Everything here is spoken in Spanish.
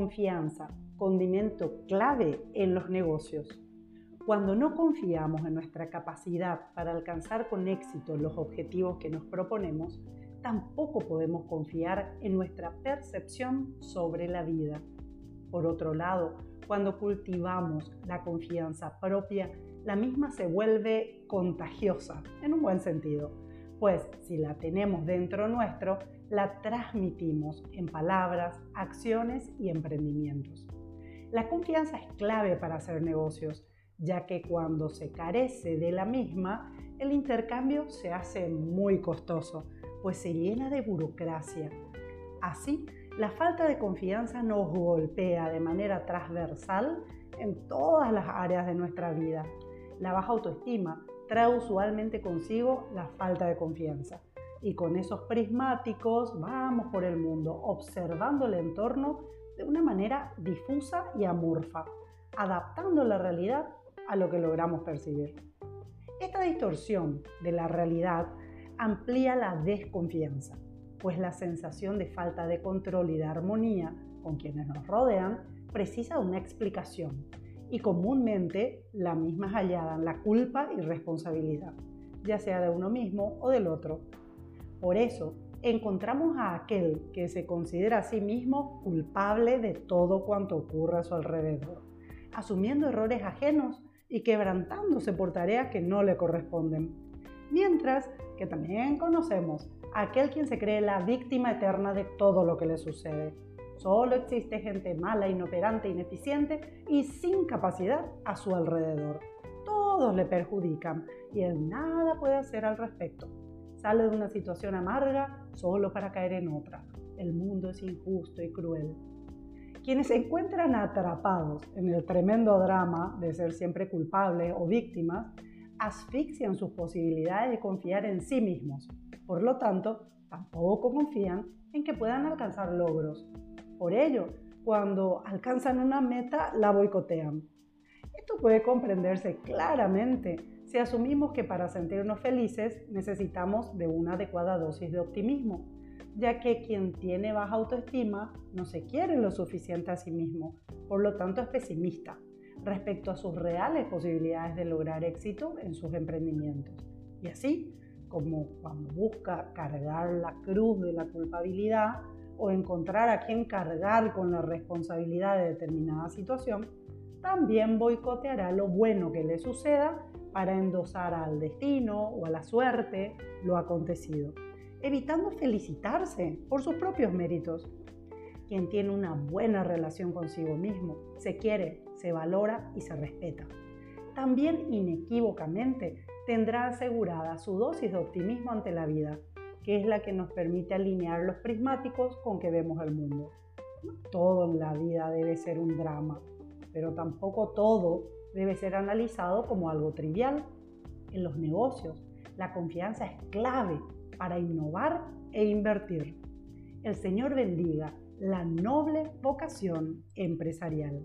confianza, condimento clave en los negocios. Cuando no confiamos en nuestra capacidad para alcanzar con éxito los objetivos que nos proponemos, tampoco podemos confiar en nuestra percepción sobre la vida. Por otro lado, cuando cultivamos la confianza propia, la misma se vuelve contagiosa, en un buen sentido, pues si la tenemos dentro nuestro, la transmitimos en palabras, acciones y emprendimientos. La confianza es clave para hacer negocios, ya que cuando se carece de la misma, el intercambio se hace muy costoso, pues se llena de burocracia. Así, la falta de confianza nos golpea de manera transversal en todas las áreas de nuestra vida. La baja autoestima trae usualmente consigo la falta de confianza. Y con esos prismáticos vamos por el mundo, observando el entorno de una manera difusa y amorfa, adaptando la realidad a lo que logramos percibir. Esta distorsión de la realidad amplía la desconfianza, pues la sensación de falta de control y de armonía con quienes nos rodean precisa de una explicación y comúnmente la misma es hallada en la culpa y responsabilidad, ya sea de uno mismo o del otro. Por eso, encontramos a aquel que se considera a sí mismo culpable de todo cuanto ocurre a su alrededor, asumiendo errores ajenos y quebrantándose por tareas que no le corresponden. Mientras que también conocemos a aquel quien se cree la víctima eterna de todo lo que le sucede. Solo existe gente mala, inoperante, ineficiente y sin capacidad a su alrededor. Todos le perjudican y él nada puede hacer al respecto. Sale de una situación amarga solo para caer en otra. El mundo es injusto y cruel. Quienes se encuentran atrapados en el tremendo drama de ser siempre culpables o víctimas, asfixian sus posibilidades de confiar en sí mismos. Por lo tanto, tampoco confían en que puedan alcanzar logros. Por ello, cuando alcanzan una meta, la boicotean. Esto puede comprenderse claramente si asumimos que para sentirnos felices necesitamos de una adecuada dosis de optimismo ya que quien tiene baja autoestima no se quiere lo suficiente a sí mismo, por lo tanto es pesimista respecto a sus reales posibilidades de lograr éxito en sus emprendimientos. Y así, como cuando busca cargar la cruz de la culpabilidad o encontrar a quien cargar con la responsabilidad de determinada situación, también boicoteará lo bueno que le suceda para endosar al destino o a la suerte lo acontecido evitando felicitarse por sus propios méritos. Quien tiene una buena relación consigo mismo, se quiere, se valora y se respeta. También inequívocamente tendrá asegurada su dosis de optimismo ante la vida, que es la que nos permite alinear los prismáticos con que vemos el mundo. No todo en la vida debe ser un drama, pero tampoco todo debe ser analizado como algo trivial. En los negocios, la confianza es clave para innovar e invertir. El Señor bendiga la noble vocación empresarial.